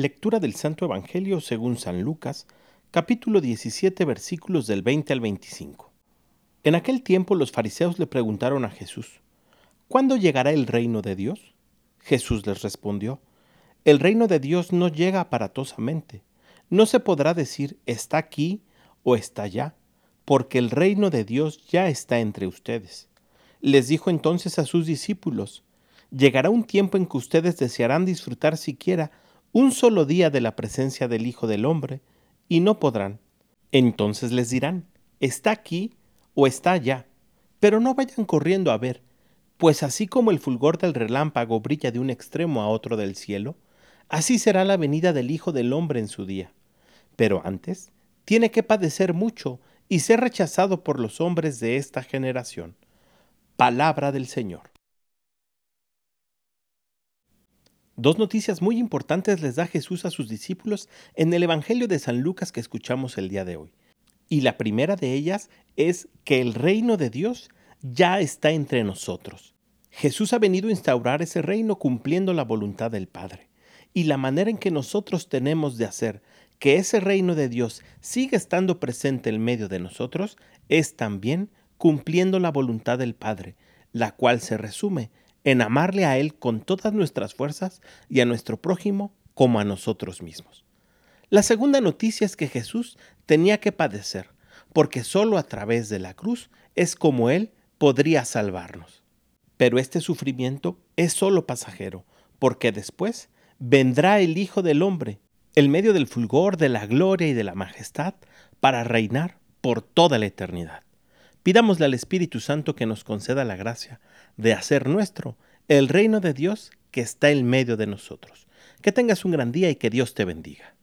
Lectura del Santo Evangelio según San Lucas, capítulo 17, versículos del 20 al 25. En aquel tiempo los fariseos le preguntaron a Jesús, ¿Cuándo llegará el reino de Dios? Jesús les respondió, El reino de Dios no llega aparatosamente. No se podrá decir está aquí o está allá, porque el reino de Dios ya está entre ustedes. Les dijo entonces a sus discípulos, Llegará un tiempo en que ustedes desearán disfrutar siquiera un solo día de la presencia del Hijo del Hombre, y no podrán. Entonces les dirán, está aquí o está allá, pero no vayan corriendo a ver, pues así como el fulgor del relámpago brilla de un extremo a otro del cielo, así será la venida del Hijo del Hombre en su día. Pero antes, tiene que padecer mucho y ser rechazado por los hombres de esta generación. Palabra del Señor. Dos noticias muy importantes les da Jesús a sus discípulos en el Evangelio de San Lucas que escuchamos el día de hoy. Y la primera de ellas es que el reino de Dios ya está entre nosotros. Jesús ha venido a instaurar ese reino cumpliendo la voluntad del Padre. Y la manera en que nosotros tenemos de hacer que ese reino de Dios siga estando presente en medio de nosotros es también cumpliendo la voluntad del Padre, la cual se resume en amarle a Él con todas nuestras fuerzas y a nuestro prójimo como a nosotros mismos. La segunda noticia es que Jesús tenía que padecer, porque sólo a través de la cruz es como Él podría salvarnos. Pero este sufrimiento es sólo pasajero, porque después vendrá el Hijo del Hombre, el medio del fulgor, de la gloria y de la majestad, para reinar por toda la eternidad. Pidámosle al Espíritu Santo que nos conceda la gracia de hacer nuestro el reino de Dios que está en medio de nosotros. Que tengas un gran día y que Dios te bendiga.